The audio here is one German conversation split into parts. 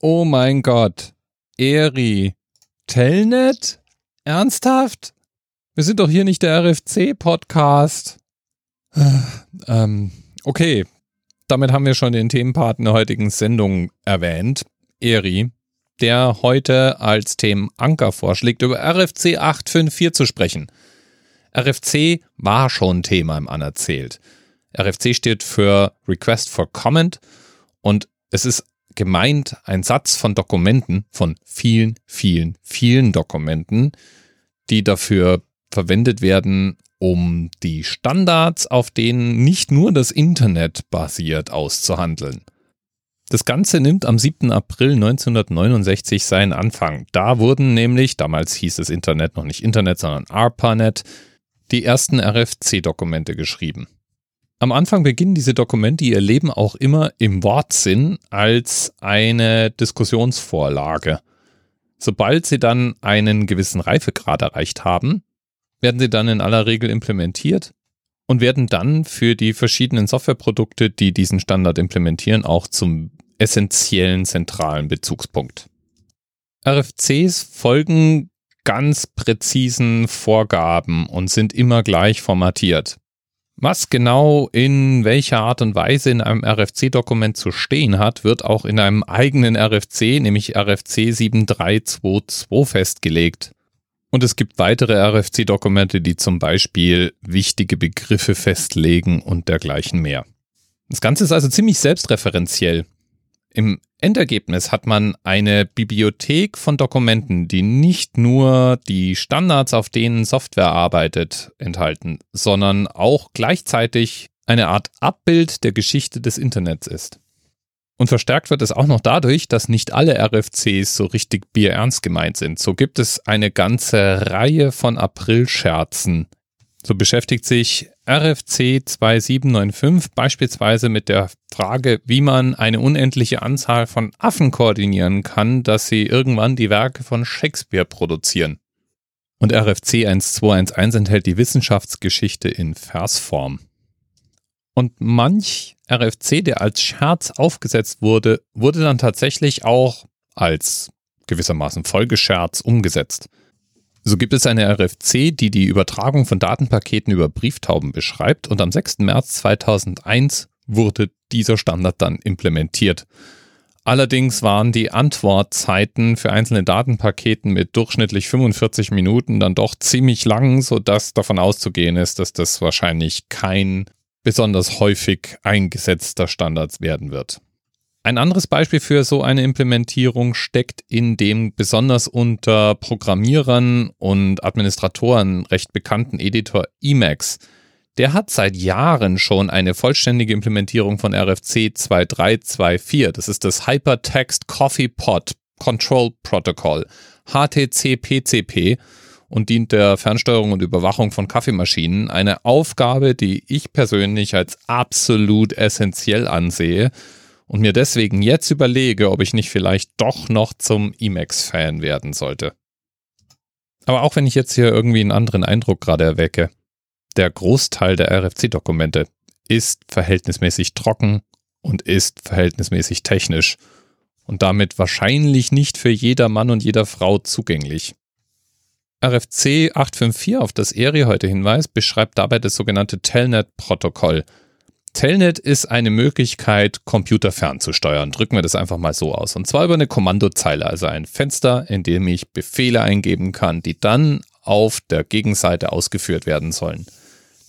Oh mein Gott. Eri. Telnet? Ernsthaft? Wir sind doch hier nicht der RFC-Podcast. ähm, okay. Damit haben wir schon den Themenpartner der heutigen Sendung erwähnt. Eri, der heute als Themenanker vorschlägt, über RFC 854 zu sprechen. RFC war schon Thema im Anerzählt. RFC steht für Request for Comment und es ist gemeint ein Satz von Dokumenten, von vielen, vielen, vielen Dokumenten, die dafür verwendet werden, um die Standards, auf denen nicht nur das Internet basiert, auszuhandeln. Das Ganze nimmt am 7. April 1969 seinen Anfang. Da wurden nämlich, damals hieß das Internet noch nicht Internet, sondern ARPANET, die ersten RFC-Dokumente geschrieben. Am Anfang beginnen diese Dokumente ihr Leben auch immer im Wortsinn als eine Diskussionsvorlage. Sobald sie dann einen gewissen Reifegrad erreicht haben, werden sie dann in aller Regel implementiert und werden dann für die verschiedenen Softwareprodukte, die diesen Standard implementieren, auch zum essentiellen zentralen Bezugspunkt. RFCs folgen ganz präzisen Vorgaben und sind immer gleich formatiert. Was genau in welcher Art und Weise in einem RFC-Dokument zu stehen hat, wird auch in einem eigenen RFC, nämlich RFC 7322 festgelegt. Und es gibt weitere RFC-Dokumente, die zum Beispiel wichtige Begriffe festlegen und dergleichen mehr. Das Ganze ist also ziemlich selbstreferenziell. Im Endergebnis hat man eine Bibliothek von Dokumenten, die nicht nur die Standards, auf denen Software arbeitet, enthalten, sondern auch gleichzeitig eine Art Abbild der Geschichte des Internets ist. Und verstärkt wird es auch noch dadurch, dass nicht alle RFCs so richtig bierernst gemeint sind. So gibt es eine ganze Reihe von Aprilscherzen so beschäftigt sich RFC 2795 beispielsweise mit der Frage, wie man eine unendliche Anzahl von Affen koordinieren kann, dass sie irgendwann die Werke von Shakespeare produzieren. Und RFC 1211 enthält die Wissenschaftsgeschichte in Versform. Und manch RFC, der als Scherz aufgesetzt wurde, wurde dann tatsächlich auch als gewissermaßen Folgescherz umgesetzt. So gibt es eine RFC, die die Übertragung von Datenpaketen über Brieftauben beschreibt und am 6. März 2001 wurde dieser Standard dann implementiert. Allerdings waren die Antwortzeiten für einzelne Datenpaketen mit durchschnittlich 45 Minuten dann doch ziemlich lang, sodass davon auszugehen ist, dass das wahrscheinlich kein besonders häufig eingesetzter Standard werden wird. Ein anderes Beispiel für so eine Implementierung steckt in dem besonders unter Programmierern und Administratoren recht bekannten Editor Emacs. Der hat seit Jahren schon eine vollständige Implementierung von RFC 2324. Das ist das Hypertext Coffee Pot Control Protocol, HTC-PCP und dient der Fernsteuerung und Überwachung von Kaffeemaschinen. Eine Aufgabe, die ich persönlich als absolut essentiell ansehe und mir deswegen jetzt überlege, ob ich nicht vielleicht doch noch zum Emacs-Fan werden sollte. Aber auch wenn ich jetzt hier irgendwie einen anderen Eindruck gerade erwecke, der Großteil der RFC-Dokumente ist verhältnismäßig trocken und ist verhältnismäßig technisch und damit wahrscheinlich nicht für jeder Mann und jeder Frau zugänglich. RFC 854, auf das Eri heute hinweist, beschreibt dabei das sogenannte Telnet-Protokoll – Telnet ist eine Möglichkeit, Computer fernzusteuern. Drücken wir das einfach mal so aus. Und zwar über eine Kommandozeile, also ein Fenster, in dem ich Befehle eingeben kann, die dann auf der Gegenseite ausgeführt werden sollen.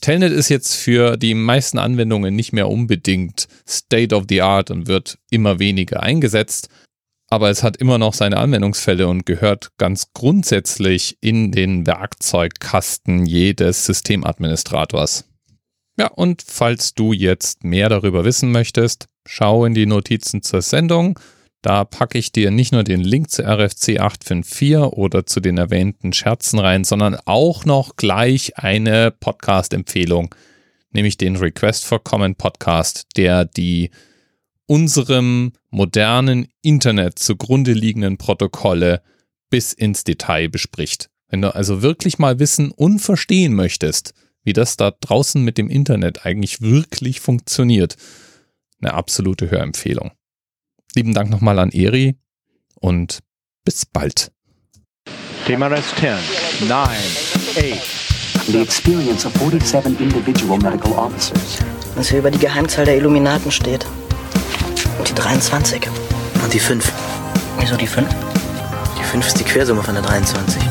Telnet ist jetzt für die meisten Anwendungen nicht mehr unbedingt State of the Art und wird immer weniger eingesetzt, aber es hat immer noch seine Anwendungsfälle und gehört ganz grundsätzlich in den Werkzeugkasten jedes Systemadministrators. Ja, und falls du jetzt mehr darüber wissen möchtest, schau in die Notizen zur Sendung. Da packe ich dir nicht nur den Link zu RFC 854 oder zu den erwähnten Scherzen rein, sondern auch noch gleich eine Podcast-Empfehlung, nämlich den Request for Comment Podcast, der die unserem modernen Internet zugrunde liegenden Protokolle bis ins Detail bespricht. Wenn du also wirklich mal wissen und verstehen möchtest, wie das da draußen mit dem Internet eigentlich wirklich funktioniert. Eine absolute Hörempfehlung. Lieben Dank nochmal an Eri. und bis bald. TMRS 10, 9, 8. The experience of 47 individual medical officers. Was hier über die Geheimzahl der Illuminaten steht. Und die 23. Und die 5. Wieso die 5? Die 5 ist die Quersumme von der 23.